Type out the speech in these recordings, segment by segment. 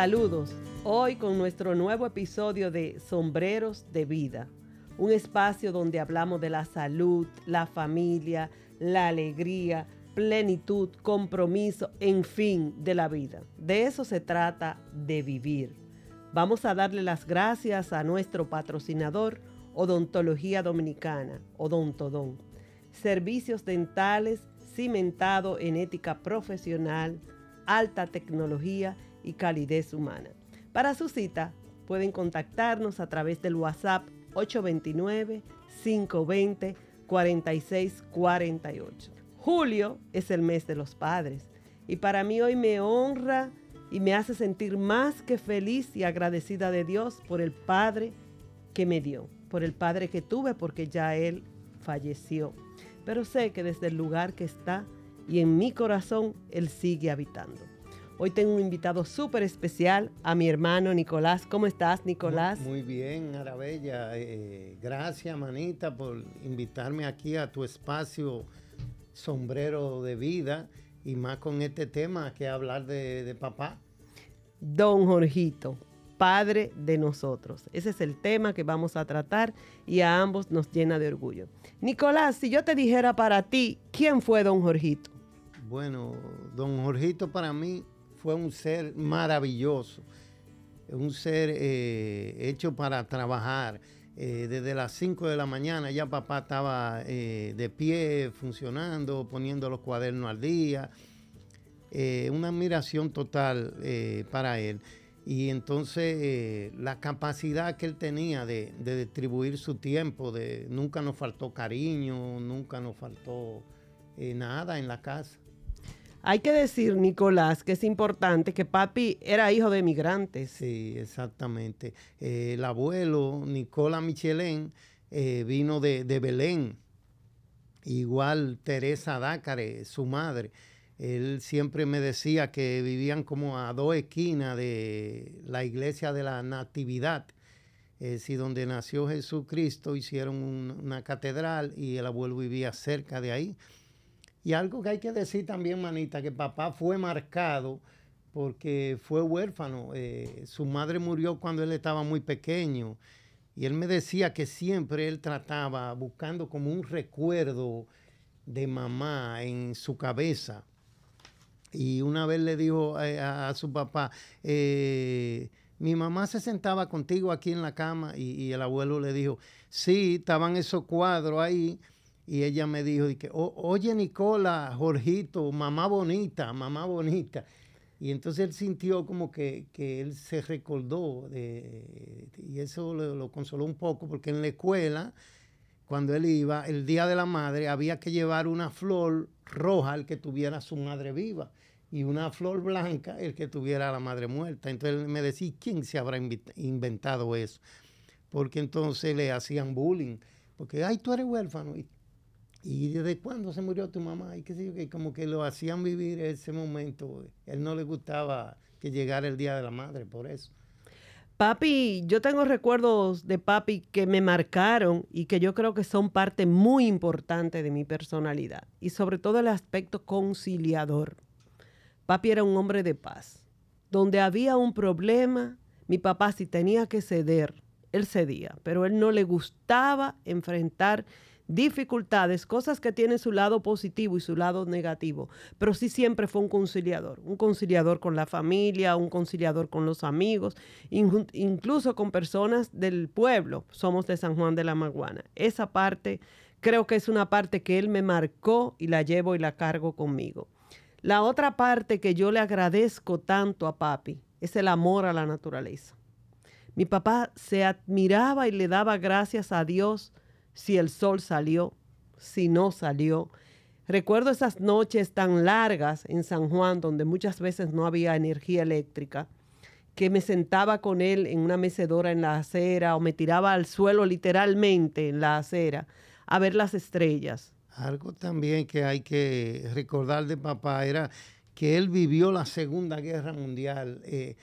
Saludos, hoy con nuestro nuevo episodio de Sombreros de Vida, un espacio donde hablamos de la salud, la familia, la alegría, plenitud, compromiso, en fin, de la vida. De eso se trata de vivir. Vamos a darle las gracias a nuestro patrocinador, Odontología Dominicana, Odontodón. Servicios dentales cimentado en ética profesional, alta tecnología y calidez humana. Para su cita, pueden contactarnos a través del WhatsApp 829-520-4648. Julio es el mes de los padres y para mí hoy me honra y me hace sentir más que feliz y agradecida de Dios por el Padre que me dio, por el Padre que tuve porque ya Él falleció. Pero sé que desde el lugar que está y en mi corazón Él sigue habitando. Hoy tengo un invitado súper especial a mi hermano Nicolás. ¿Cómo estás, Nicolás? Muy, bien, Arabella. Eh, gracias, manita, por invitarme aquí a tu espacio sombrero de vida y más con este tema que hablar de, de papá. Don Jorgito, padre de nosotros. Ese es el tema que vamos a tratar y a ambos nos llena de orgullo. Nicolás, si yo te dijera para ti, ¿quién fue don Jorgito? Bueno, don Jorgito para mí fue un ser maravilloso, un ser eh, hecho para trabajar. Eh, desde las 5 de la mañana ya papá estaba eh, de pie, funcionando, poniendo los cuadernos al día. una admiración total para él. Y entonces la capacidad que él tenía de, de, distribuir su tiempo, de, nunca nos faltó cariño, nunca nos faltó nada en la casa. Hay que decir, Nicolás, que es importante que papi era hijo de migrantes. Sí, exactamente. Eh, el abuelo, Nicola Michelén, eh, vino de, Belén. Igual Teresa Dácare, su madre. Él siempre me decía que vivían como a dos esquinas de la iglesia de la Natividad. Es decir, donde nació Jesucristo, hicieron una catedral y el abuelo vivía cerca de ahí. Y algo que hay que decir también, manita, que papá fue marcado porque fue huérfano. Eh, su madre murió cuando él estaba muy pequeño. Y él me decía que siempre él trataba buscando como un recuerdo de mamá en su cabeza. Y una vez le dijo eh, a, su papá, eh, mi mamá se sentaba contigo aquí en la cama y, y el abuelo le dijo, sí, estaban esos cuadros ahí y ella me dijo, que, oye Nicola, Jorgito, mamá bonita, mamá bonita. Y entonces él sintió como que, él se recordó de, y eso lo, consoló un poco porque en la escuela, cuando él iba, el Día de la Madre, había que llevar una flor roja el que tuviera su madre viva y una flor blanca el que tuviera a la madre muerta. Entonces él me decía, ¿quién se habrá inventado eso? Porque entonces le hacían bullying. Porque, ay, tú eres huérfano. Y ¿Y desde cuándo se murió tu mamá? Y qué sé yo, que como que lo hacían vivir ese momento. Él no le gustaba que llegara el Día de la Madre, por eso. Papi, yo tengo recuerdos de papi que me marcaron y que yo creo que son parte muy importante de mi personalidad. Y sobre todo el aspecto conciliador. Papi era un hombre de paz. Donde había un problema, mi papá si tenía que ceder, él cedía. Pero él no le gustaba enfrentar dificultades, cosas que tienen su lado positivo y su lado negativo, pero sí siempre fue un conciliador, un conciliador con la familia, un conciliador con los amigos, incluso con personas del pueblo, somos de San Juan de la Maguana. Esa parte creo que es una parte que él me marcó y la llevo y la cargo conmigo. La otra parte que yo le agradezco tanto a papi es el amor a la naturaleza. Mi papá se admiraba y le daba gracias a Dios si el sol salió, si no salió. Recuerdo esas noches tan largas en San Juan donde muchas veces no había energía eléctrica, que me sentaba con él en una mecedora en la acera o me tiraba al suelo literalmente en la acera a ver las estrellas. Algo también que hay que recordar de papá era que él vivió la Segunda Guerra Mundial. Eh,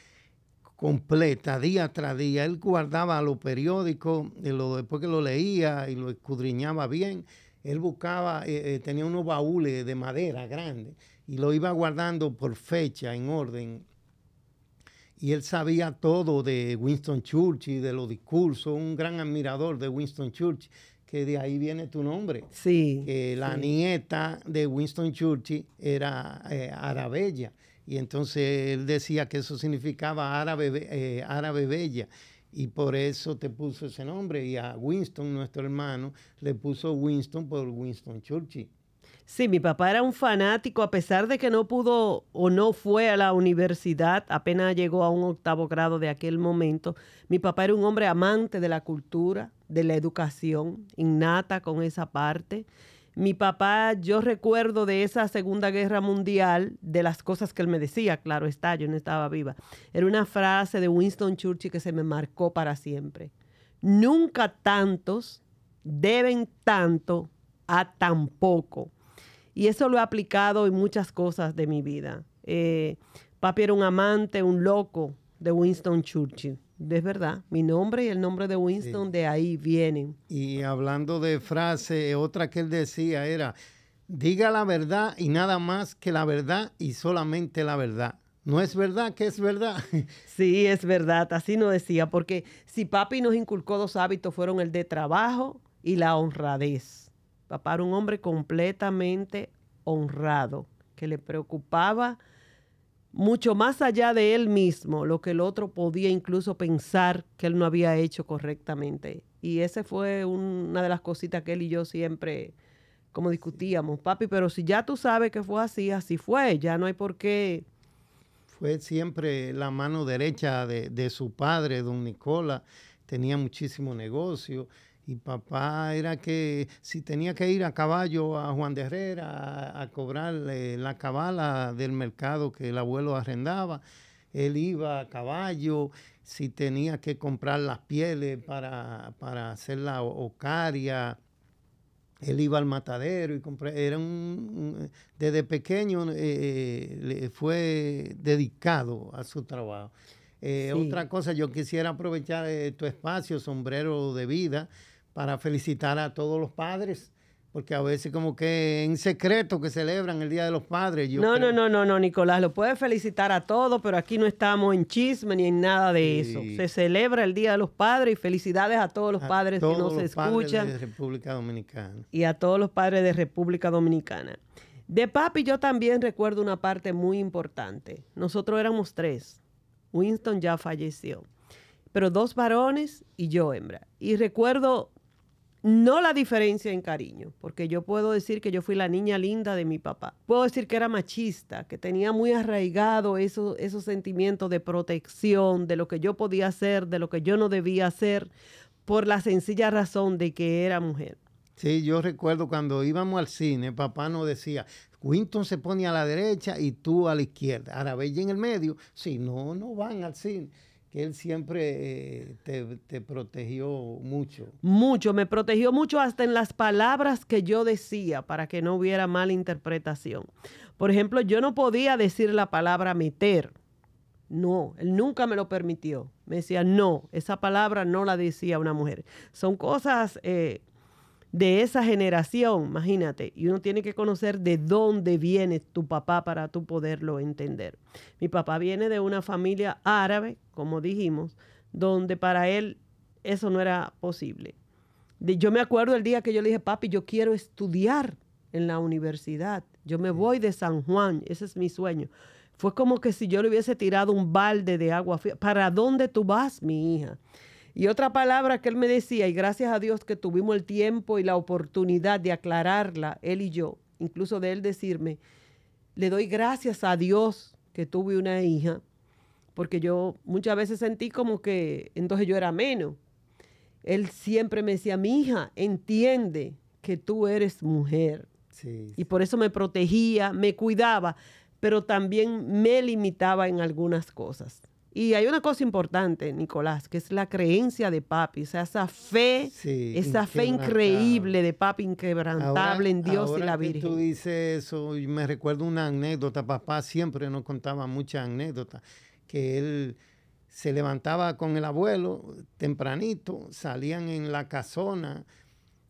completa, día tras día. Él guardaba los periódicos, y lo, después que lo leía y lo escudriñaba bien, él buscaba, eh, eh, tenía unos baúles de madera grandes y lo iba guardando por fecha, en orden. y él sabía todo de Winston Churchill, de los discursos, un gran admirador de Winston Churchill, que de ahí viene tu nombre. Sí. Que la nieta de Winston Churchill era eh, Arabella, y entonces él decía que eso significaba árabe, eh, árabe bella y por eso te puso ese nombre. Y a Winston, nuestro hermano, le puso Winston por Winston Churchill. Sí, mi papá era un fanático, a pesar de que no pudo o no fue a la universidad, apenas llegó a un octavo grado de aquel momento. Mi papá era un hombre amante de la cultura, de la educación, innata con esa parte. Mi papá, yo recuerdo de esa Segunda Guerra Mundial, de las cosas que él me decía, claro está, yo no estaba viva. Era una frase de Winston Churchill que se me marcó para siempre. Nunca tantos deben tanto a tan poco. Y eso lo he aplicado en muchas cosas de mi vida. Eh, papi era un amante, un loco de Winston Churchill. Es verdad, mi nombre y el nombre de Winston de ahí vienen. Y hablando de frase, otra que él decía era, diga la verdad y nada más que la verdad y solamente la verdad. No es verdad que es verdad. Sí, es verdad, así nos decía, porque si papi nos inculcó dos hábitos, fueron el de trabajo y la honradez. Papá era un hombre completamente honrado, que le preocupaba mucho más allá de él mismo, lo que el otro podía incluso pensar que él no había hecho correctamente. Y esa fue una de las cositas que él y yo siempre, como discutíamos, papi, pero si ya tú sabes que fue así, así fue, ya no hay por qué. Fue siempre la mano derecha de, de su padre, don Nicola, tenía muchísimo negocio y papá era que si tenía que ir a caballo a Juan de Herrera a, cobrar la cabala del mercado que el abuelo arrendaba, él iba a caballo, si tenía que comprar las pieles para, hacer la ocaria, él iba al matadero y compré, era un, desde pequeño eh, fue dedicado a su trabajo. Eh, otra cosa, yo quisiera aprovechar eh, tu espacio, sombrero de vida, para felicitar a todos los padres, porque a veces como que en secreto que celebran el Día de los Padres. no, no, no, no, no, Nicolás, lo puede felicitar a todos, pero aquí no estamos en chisme ni en nada de eso. Se celebra el Día de los Padres y felicidades a todos los padres que nos los escuchan. de República Dominicana. Y a todos los padres de República Dominicana. De papi yo también recuerdo una parte muy importante. Nosotros éramos tres. Winston ya falleció, pero dos varones y yo hembra. Y recuerdo no la diferencia en cariño, porque yo puedo decir que yo fui la niña linda de mi papá. Puedo decir que era machista, que tenía muy arraigado esos, esos sentimientos de protección, de lo que yo podía hacer, de lo que yo no debía hacer, por la sencilla razón de que era mujer. Sí, yo recuerdo cuando íbamos al cine, papá nos decía, Winton se pone a la derecha y tú a la izquierda. Ahora Bella en el medio. Si no, no van al cine que él siempre eh, te, protegió mucho. Mucho, me protegió mucho hasta en las palabras que yo decía para que no hubiera mala interpretación. Por ejemplo, yo no podía decir la palabra meter. No, él nunca me lo permitió. Me decía, no, esa palabra no la decía una mujer. Son cosas eh, de esa generación, imagínate, y uno tiene que conocer de dónde viene tu papá para tú poderlo entender. Mi papá viene de una familia árabe, como dijimos, donde para él eso no era posible. yo me acuerdo el día que yo le dije, papi, yo quiero estudiar en la universidad, yo me voy de San Juan, ese es mi sueño. Fue como que si yo le hubiese tirado un balde de agua fría. ¿Para dónde tú vas, mi hija? Y otra palabra que él me decía, y gracias a Dios que tuvimos el tiempo y la oportunidad de aclararla, él y yo, incluso de él decirme, le doy gracias a Dios que tuve una hija, porque yo muchas veces sentí como que entonces yo era menos. Él siempre me decía, mi hija, entiende que tú eres mujer. Y por eso me protegía, me cuidaba, pero también me limitaba en algunas cosas. Y hay una cosa importante, Nicolás, que es la creencia de papi, o sea, esa fe, esa fe increíble de papi inquebrantable en Dios y la Virgen. Que tú dices eso, y me recuerdo una anécdota, papá siempre nos contaba muchas anécdotas, que él se levantaba con el abuelo tempranito, salían en la casona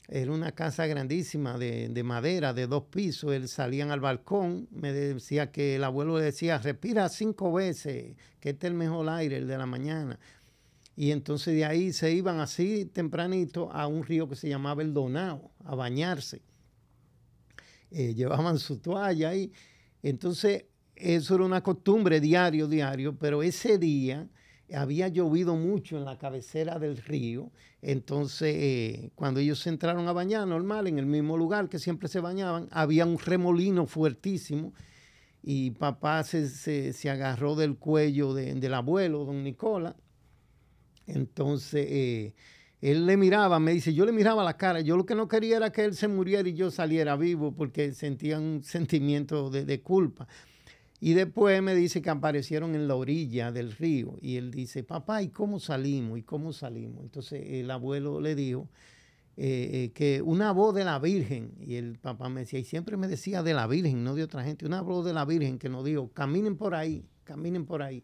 era una casa grandísima de, madera, de dos pisos. Él salían al balcón, me decía que el abuelo le decía, respira cinco veces, que este es el mejor aire, el de la mañana. Y entonces de ahí se iban así tempranito a un río que se llamaba el Donao, a bañarse. Eh, llevaban su toalla ahí. Entonces, eso era una costumbre diario, diario, pero ese día había llovido mucho en la cabecera del río, entonces eh, cuando ellos se entraron a bañar normal, en el mismo lugar que siempre se bañaban, había un remolino fuertísimo y papá se, agarró del cuello del abuelo, don Nicola, entonces eh, él le miraba, me dice, yo le miraba la cara, yo lo que no quería era que él se muriera y yo saliera vivo porque sentía un sentimiento de culpa. Y después me dice que aparecieron en la orilla del río. Y él dice, papá, ¿y cómo salimos? ¿Y cómo salimos? Entonces el abuelo le dijo eh, eh, que una voz de la Virgen, y el papá me decía, y siempre me decía de la Virgen, no de otra gente, una voz de la Virgen que nos dijo, caminen por ahí, caminen por ahí.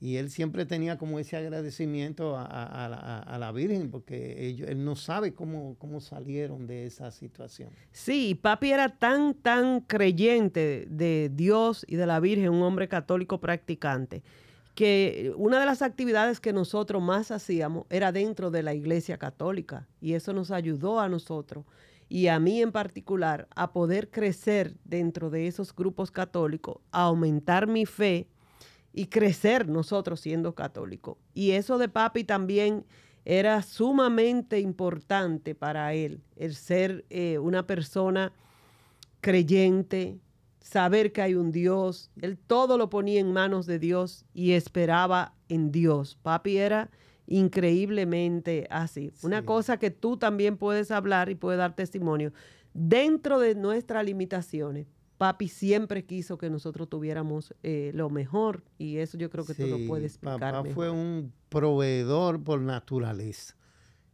Y él siempre tenía como ese agradecimiento a, la, Virgen, porque él no sabe cómo, cómo salieron de esa situación. Sí, papi era tan, tan creyente de Dios y de la Virgen, un hombre católico practicante, que una de las actividades que nosotros más hacíamos era dentro de la iglesia católica. Y eso nos ayudó a nosotros y a mí en particular a poder crecer dentro de esos grupos católicos, a aumentar mi fe y crecer nosotros siendo católicos. Y eso de papi también era sumamente importante para él, el ser eh, una persona creyente, saber que hay un Dios. Él todo lo ponía en manos de Dios y esperaba en Dios. Papi era increíblemente así. Una cosa que tú también puedes hablar y puedes dar testimonio. Dentro de nuestras limitaciones, papi siempre quiso que nosotros tuviéramos eh, lo mejor y eso yo creo que tú lo puedes explicar. Papá fue un proveedor por naturaleza.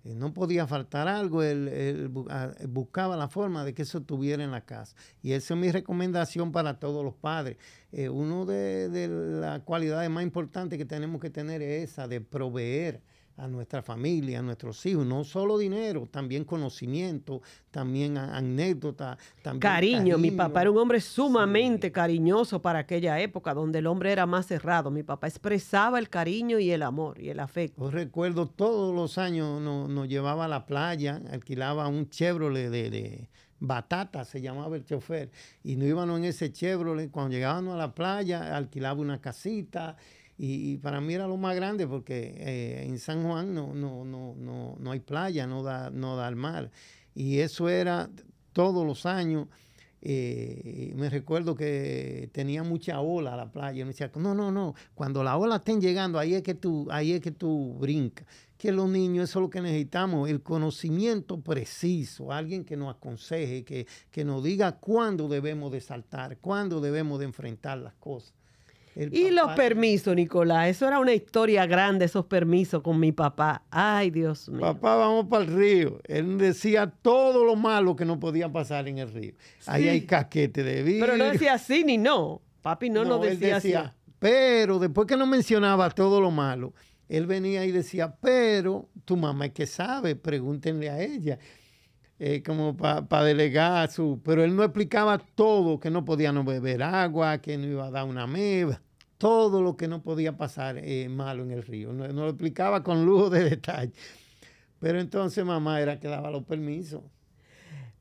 Eh, no podía faltar algo, él, ah, buscaba la forma de que eso estuviera en la casa. Y esa es mi recomendación para todos los padres. Eh, una de, de las cualidades más importantes que tenemos que tener es esa de proveer a nuestra familia, a nuestros hijos, no solo dinero, también conocimiento, también anécdota, también cariño. Mi papá era un hombre sumamente cariñoso para aquella época, donde el hombre era más cerrado. Mi papá expresaba el cariño y el amor y el afecto. Yo recuerdo todos los años nos, llevaba a la playa, alquilaba un Chevrolet de, Batata se llamaba el chofer, y no íbamos en ese Chevrolet. Cuando llegábamos a la playa, alquilaba una casita y, para mí era lo más grande porque eh, en San Juan no, no, no, no, no hay playa, no da, no da al mar. Y eso era todos los años. Eh, me recuerdo que tenía mucha ola la playa. Y me decía, no, no, no, cuando la ola estén llegando, ahí es que tú, ahí es que tú brincas. Que los niños, eso es lo que necesitamos, el conocimiento preciso, alguien que nos aconseje, que, que nos diga cuándo debemos de saltar, cuándo debemos de enfrentar las cosas y los permisos, Nicolás. Eso era una historia grande, esos permisos con mi papá. Ay, Dios mío. Papá, vamos para el río. Él decía todo lo malo que no podía pasar en el río. Ahí hay casquete de vidrio. Pero no decía sí ni no. Papi no, nos decía, decía así. Pero después que no mencionaba todo lo malo, él venía y decía, pero tu mamá es que sabe, pregúntenle a ella. Eh, como para delegar su... Pero él no explicaba todo, que no podía no beber agua, que no iba a dar una meba, todo lo que no podía pasar eh, malo en el río. No, lo explicaba con lujo de detalle. Pero entonces mamá era que daba los permisos.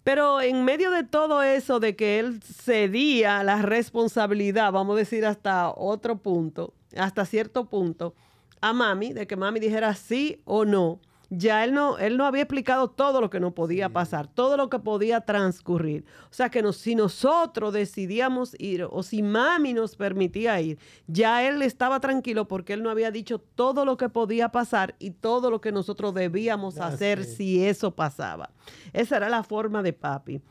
Pero en medio de todo eso de que él cedía la responsabilidad, vamos a decir hasta otro punto, hasta cierto punto, a mami, de que mami dijera sí o no, ya él no, él no había explicado todo lo que no podía pasar, todo lo que podía transcurrir. O sea que si nosotros decidíamos ir o si mami nos permitía ir, ya él estaba tranquilo porque él no había dicho todo lo que podía pasar y todo lo que nosotros debíamos hacer si eso pasaba. Esa era la forma de papi.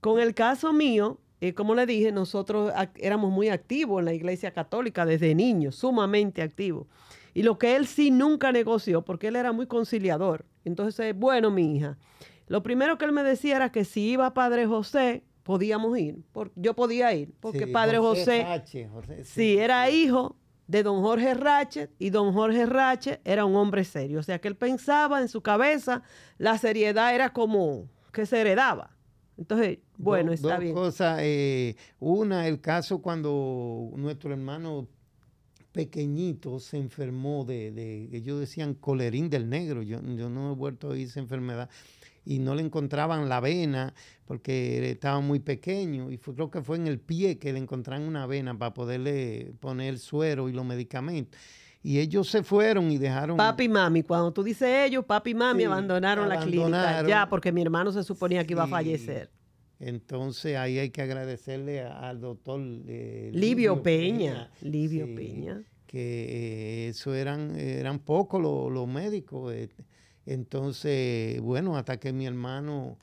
Con el caso mío, eh, como le dije, nosotros éramos muy activos en la iglesia católica desde niños, sumamente activos. Y lo que él sí nunca negoció, porque él era muy conciliador. Entonces, bueno, mi hija, lo primero que él me decía era que si iba Padre José, podíamos ir. yo podía ir, porque Padre José, sí. era hijo de don Jorge Ratchet y don Jorge Ratchet era un hombre serio. O sea que él pensaba en su cabeza, la seriedad era como que se heredaba. Entonces, bueno, está dos bien. cosas. eh, una, el caso cuando nuestro hermano pequeñito se enfermó de, de ellos decían colerín del negro. Yo, yo no he vuelto a oír esa enfermedad. Y no le encontraban la vena porque estaba muy pequeño. Y fue, creo que fue en el pie que le encontraron una vena para poderle poner el suero y los medicamentos. Y ellos se fueron y dejaron. Papi y mami, cuando tú dices ellos, papi y mami Sí, abandonaron, la clínica. Ya, porque mi hermano se suponía que iba a fallecer. Entonces ahí hay que agradecerle a- al doctor eh, Livio Peña. Livio sí, Peña. Que eh, eso eran, eran pocos los, los médicos. eh. Entonces, bueno, hasta que mi hermano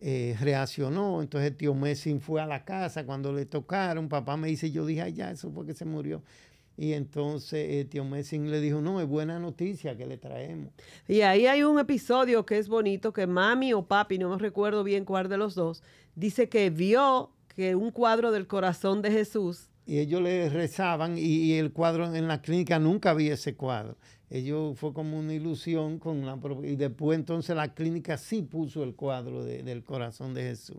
eh, reaccionó, entonces el tío Messi fue a la casa cuando le tocaron. Papá me dice, yo dije, "Ay, ya, eso fue que se murió. Y entonces el tío Messi le dijo, no, es buena noticia que le traemos. Y ahí hay un episodio que es bonito, que mami o papi, no me recuerdo bien cuál de los dos, dice que vio que un cuadro del corazón de Jesús, Y ellos le rezaban y, y el cuadro en la clínica nunca había ese cuadro. Ellos fue como una ilusión con la y después entonces la clínica sí puso el cuadro de- del corazón de Jesús.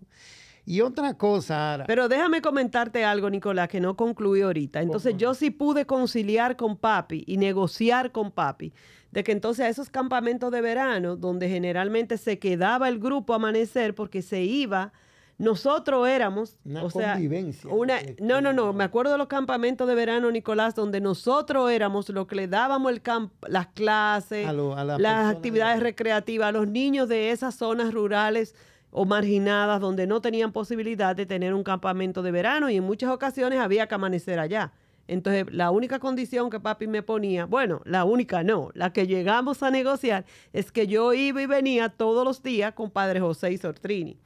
Y otra cosa, Ara, Pero déjame comentarte algo, Nicolás, que no concluí ahorita. Entonces ¿Cómo? yo sí pude conciliar con papi y negociar con papi de que entonces a esos campamentos de verano, donde generalmente se quedaba el grupo a amanecer porque se iba, nosotros éramos, Una o sea, convivencia, una, no, no, no, me acuerdo de los campamentos de verano, Nicolás, donde nosotros éramos los que le dábamos el camp las clases, A lo- a las actividades de- recreativas, a los niños de esas zonas rurales o marginadas donde no tenían posibilidad de tener un campamento de verano y en muchas ocasiones había que amanecer allá. Entonces, la única condición que papi me ponía, bueno, la única no, la que llegamos a negociar es que yo iba y venía todos los días con Padre José y Sortrini.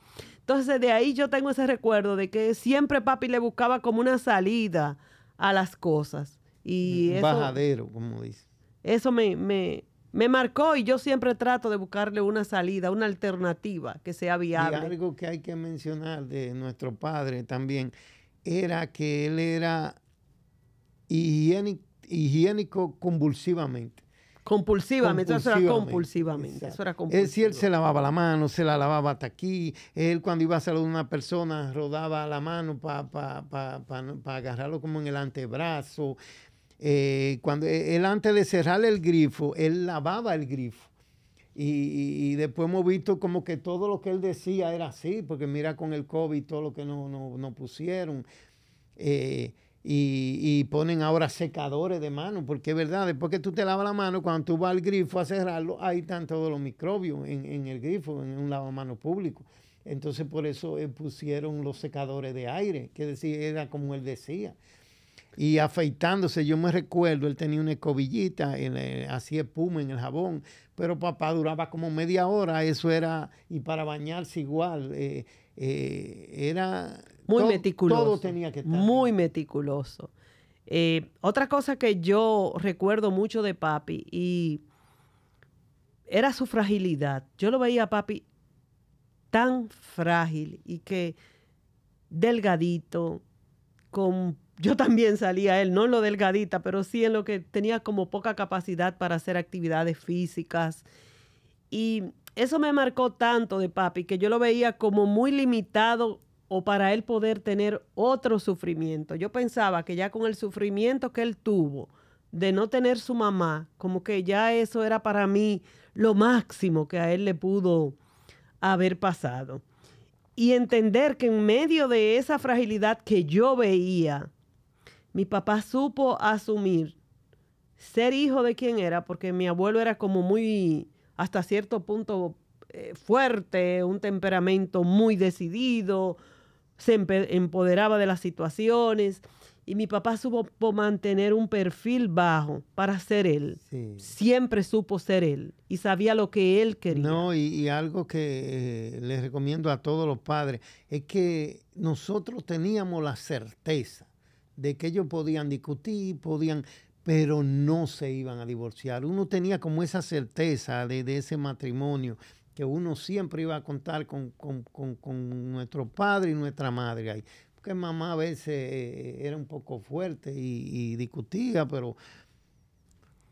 Entonces, de ahí yo tengo ese recuerdo de que siempre papi le buscaba como una salida a las cosas. Y un eso, bajadero, como dice. eso me, me, me marcó y yo siempre trato de buscarle una salida, una alternativa que sea Y viable. algo que hay que mencionar de nuestro padre también era que él era higiénico, higiénico convulsivamente. Compulsivamente, eso era Compulsivamente, compulsivamente. Eso era compulsivo. si él se lavaba la mano, se la lavaba hasta aquí. Él cuando iba a saludar a una persona, rodaba la mano para agarrarlo como en el antebrazo. Eh, cuando él antes de cerrar el grifo, él lavaba el grifo. Y, después hemos visto como que todo lo que él decía era así, porque mira con el COVID todo lo que nos no, no pusieron. Eh, y, ponen ahora secadores de mano, porque es verdad, después que tú te lavas la mano, cuando tú vas al grifo a cerrarlo, ahí están todos los microbios en, el grifo, en un lavamanos público. Entonces por eso eh, pusieron los secadores de aire, que decía, era como él decía. Y afeitándose, yo me recuerdo, él tenía una escobillita, él, eh, hacía espuma en el jabón, pero papá duraba como media hora, eso era, y para bañarse igual, eh, eh, era... Muy todo- meticuloso. Todo tenía que estar. Muy meticuloso. Eh, otra cosa que yo recuerdo mucho de papi y era su fragilidad. Yo lo veía a papi tan frágil y que delgadito, con yo también salía él, no en lo delgadita, pero sí en lo que tenía como poca capacidad para hacer actividades físicas. Y eso me marcó tanto de papi que yo lo veía como muy limitado o para él poder tener otro sufrimiento. Yo pensaba que ya con el sufrimiento que él tuvo de no tener su mamá, como que ya eso era para mí lo máximo que a él le pudo haber pasado. Y entender que en medio de esa fragilidad que yo veía, mi papá supo asumir ser hijo de quien era, porque mi abuelo era como muy, hasta cierto punto, eh, fuerte, un temperamento muy decidido, se empoderaba de las situaciones. Y mi papá supo mantener un perfil bajo para ser él. Sí. Siempre supo ser él y sabía lo que él quería. No, y, y algo que eh, les recomiendo a todos los padres es que nosotros teníamos la certeza de que ellos podían discutir, podían, pero no se iban a divorciar. Uno tenía como esa certeza de, de ese matrimonio, que uno siempre iba a contar con, con- con- con nuestro padre y nuestra madre ahí. que mamá a veces eh, era un poco fuerte y, discutía, pero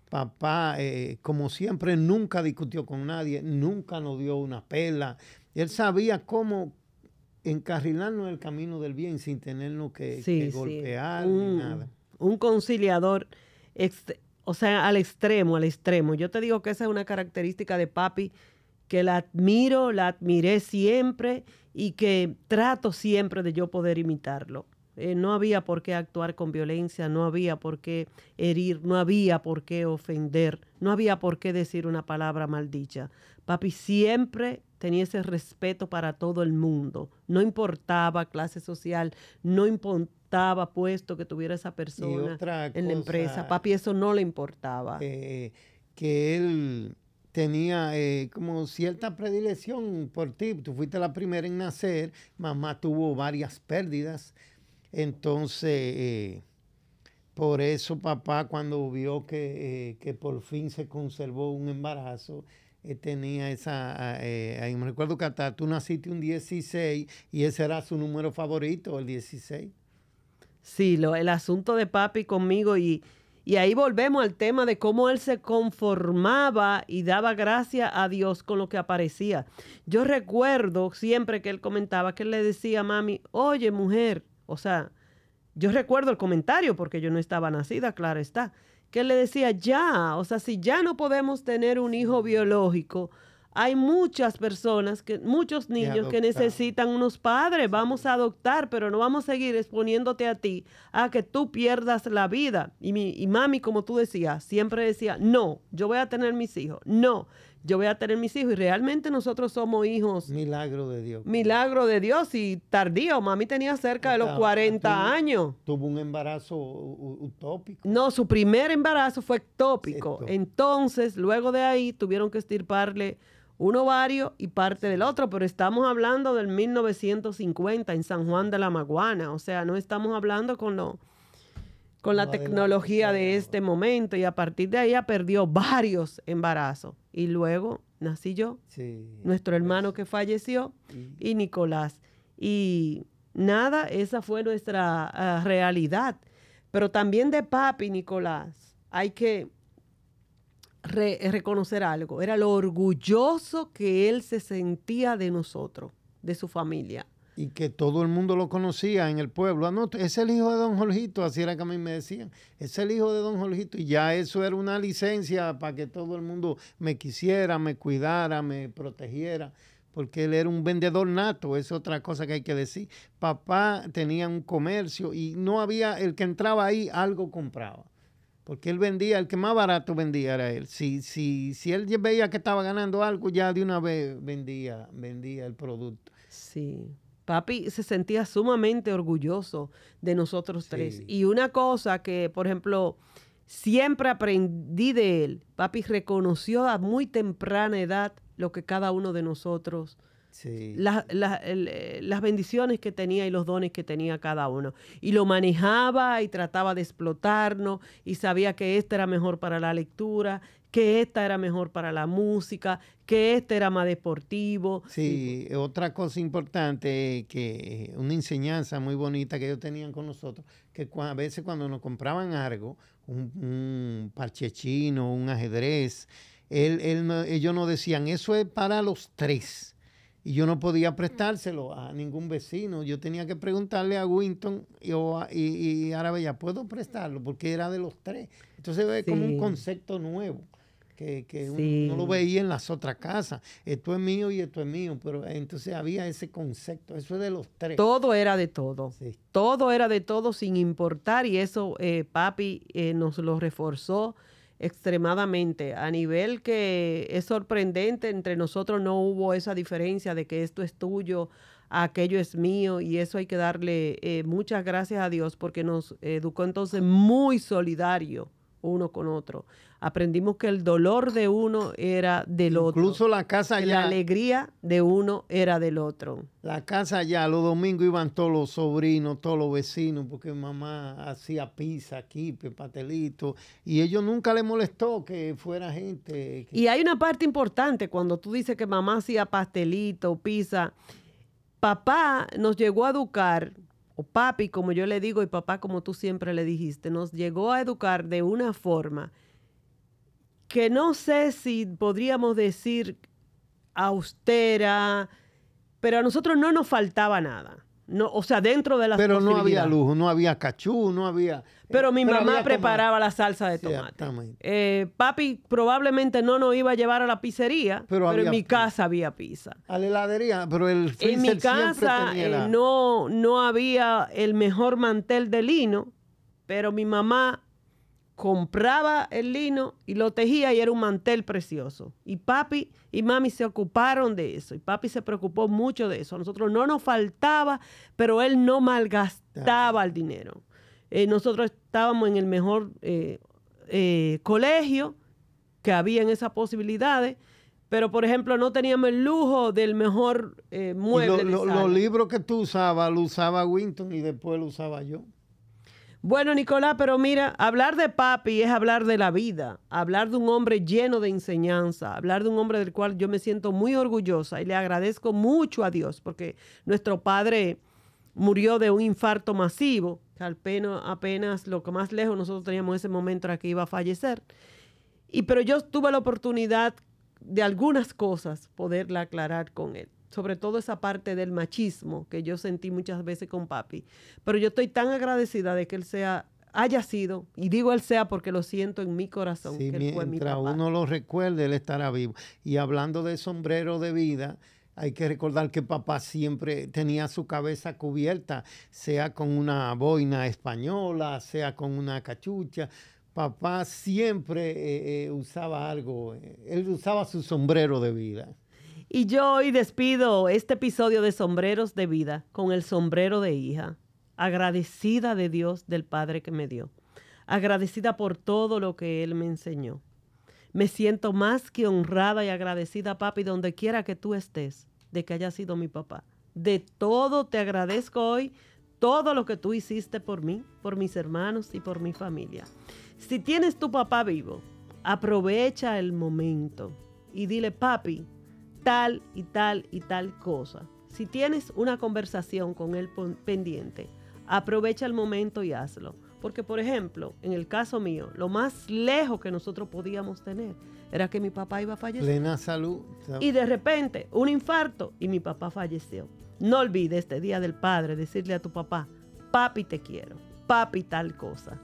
papá, eh, como siempre, nunca discutió con nadie, nunca nos dio una pela. Él sabía cómo encarrilarnos en el camino del bien sin tenernos que, golpear ni nada. Un conciliador, o sea, al extremo, al extremo. Yo te digo que esa es una característica de papi que la admiro, la admiré siempre y que trato siempre de yo poder imitarlo. Eh, no había por qué actuar con violencia, no había por qué herir, no había por qué ofender, no había por qué decir una palabra maldicha. Papi siempre tenía ese respeto para todo el mundo. No importaba clase social, no importaba puesto que tuviera esa persona en la empresa. Papi eso no le importaba. Eh, que él tenía eh, como cierta predilección por ti. Tú fuiste la primera en nacer, mamá tuvo varias pérdidas. Entonces, eh, por eso papá cuando vio que, eh, por fin se conservó un embarazo, tenía esa, ahí me recuerdo que hasta tú naciste un 16 y ese era su número favorito, el 16. Sí, lo, el asunto de papi conmigo y, y ahí volvemos al tema de cómo él se conformaba y daba gracias a Dios con lo que aparecía. Yo recuerdo siempre que él comentaba que él le decía a mami, oye mujer, o sea, yo recuerdo el comentario porque yo no estaba nacida, claro está, que le decía, ya, o sea, si ya no podemos tener un hijo biológico, hay muchas personas, que, muchos niños que necesitan unos padres. Vamos a adoptar, pero no vamos a seguir exponiéndote a ti a que tú pierdas la vida. Y, mi, y mami, como tú decías, siempre decía, no, yo voy a tener mis hijos. No, yo voy a tener mis hijos. Y realmente nosotros somos hijos. Milagro de Dios. Milagro de Dios y tardío. Mami tenía cerca de los 40 años. Tuvo un embarazo utópico. No, su primer embarazo fue ectópico. Entonces, luego de ahí, tuvieron que estirparle un ovario y parte del otro, pero estamos hablando del 1950 en San Juan de la Maguana, o sea, no estamos hablando con lo, con la tecnología de este momento y a partir de ahí perdió varios embarazos y luego nací yo, nuestro hermano que falleció y Nicolás. Y nada, esa fue nuestra ah, realidad. Pero también de papi Nicolás, hay que reconocer algo, era lo orgulloso que él se sentía de nosotros, de su familia. Y que todo el mundo lo conocía en el pueblo. Ah, no, es el hijo de don Jorgito, así era que a mí me decían. Es el hijo de don Jorgito. Y ya eso era una licencia para que todo el mundo me quisiera, me cuidara, me protegiera porque él era un vendedor nato, es otra cosa que hay que decir. Papá tenía un comercio y no había, el que entraba ahí algo compraba porque él vendía, el que más barato vendía era él. Si, si, si él veía que estaba ganando algo, ya de una vez vendía, vendía el producto. Sí. Papi se sentía sumamente orgulloso de nosotros tres. Y una cosa que, por ejemplo, siempre aprendí de él, papi reconoció a muy temprana edad lo que cada uno de nosotros eh, las bendiciones que tenía y los dones que tenía cada uno. Y lo manejaba y trataba de explotarnos y sabía que este era mejor para la lectura, que esta era mejor para la música, que este era más deportivo. Sí, otra cosa importante, que una enseñanza muy bonita que ellos tenían con nosotros, que a veces cuando nos compraban algo, un, un parche chino, un ajedrez, él, ellos nos decían, eso es para los tres y yo no podía prestárselo a ningún vecino. Yo tenía que preguntarle a Winton y, y, Arabella, ¿puedo prestarlo? Porque era de los tres. Entonces es como un concepto nuevo que, que uno no lo veía en las otras casas. Esto es mío y esto es mío, pero entonces había ese concepto, eso es de los tres. Todo era de todo. Todo era de todo sin importar y eso eh, papi eh, nos lo reforzó extremadamente, a nivel que es sorprendente, entre nosotros no hubo esa diferencia de que esto es tuyo, aquello es mío, y eso hay que darle eh, muchas gracias a Dios porque nos educó entonces muy solidario uno con otro. Aprendimos que el dolor de uno era del otro. Incluso la casa ya. La alegría de uno era del otro. La casa ya, los domingos iban todos los sobrinos, todos los vecinos, porque mamá hacía pizza, quipe, pastelito, y ellos nunca le molestó que fuera gente. Y hay una parte importante cuando tú dices que mamá hacía pastelito, pizza. Papá nos llegó a educar o papi, como yo le digo, y papá, como tú siempre le dijiste, nos llegó a educar de una forma que no sé si podríamos decir austera, pero a nosotros no nos faltaba nada. No, o sea, dentro de las Pero no había lujo, no había cachú, no había... Pero mi mamá preparaba la salsa de tomate. Eh, papi probablemente no nos iba a llevar a la pizzería, pero, en mi casa había pizza. A la heladería, pero el En mi casa eh, no, no había el mejor mantel de lino, pero mi mamá compraba el lino y lo tejía y era un mantel precioso. Y papi y mami se ocuparon de eso. Y papi se preocupó mucho de eso. A nosotros no nos faltaba, pero él no malgastaba el dinero. Eh, nosotros estábamos en el mejor eh, eh, colegio que había en esas posibilidades. Pero, por ejemplo, no teníamos el lujo del mejor mueble. los libros que tú usabas, lo usaba Winton y después lo usaba yo. Bueno, Nicolás, pero mira, hablar de papi es hablar de la vida, hablar de un hombre lleno de enseñanza, hablar de un hombre del cual yo me siento muy orgullosa y le agradezco mucho a Dios porque nuestro padre murió de un infarto masivo, que apenas, apenas lo que más lejos nosotros teníamos en ese momento era que iba a fallecer. Y pero yo tuve la oportunidad de algunas cosas poderla aclarar con él sobre todo esa parte del machismo que yo sentí muchas veces con papi. Pero yo estoy tan agradecida de que él sea haya sido, y digo él sea porque lo siento en mi corazón, que él fue mi papá. uno lo recuerde, él estará vivo. Y hablando de sombrero de vida, hay que recordar que papá siempre tenía su cabeza cubierta, sea con una boina española, sea con una cachucha. Papá siempre eh, eh, usaba algo, eh, él usaba su sombrero de vida. Y yo hoy despido este episodio de Sombreros de Vida con el sombrero de hija, agradecida de Dios del Padre que me dio, agradecida por todo lo que Él me enseñó. Me siento más que honrada y agradecida, papi, donde quiera que tú estés, de que haya sido mi papá. De todo te agradezco hoy, todo lo que tú hiciste por mí, por mis hermanos y por mi familia. Si tienes tu papá vivo, aprovecha el momento y dile, papi, tal y tal y tal cosa. Si tienes una conversación con él pendiente, aprovecha el momento y hazlo. Porque, por ejemplo, en el caso mío, lo más lejos que nosotros podíamos tener era que mi papá iba a fallecer. Plena salud. Y de repente, un infarto y mi papá falleció. No olvides este Día del Padre decirle a tu papá, papi te quiero, papi tal cosa.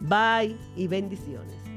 Bye y bendiciones.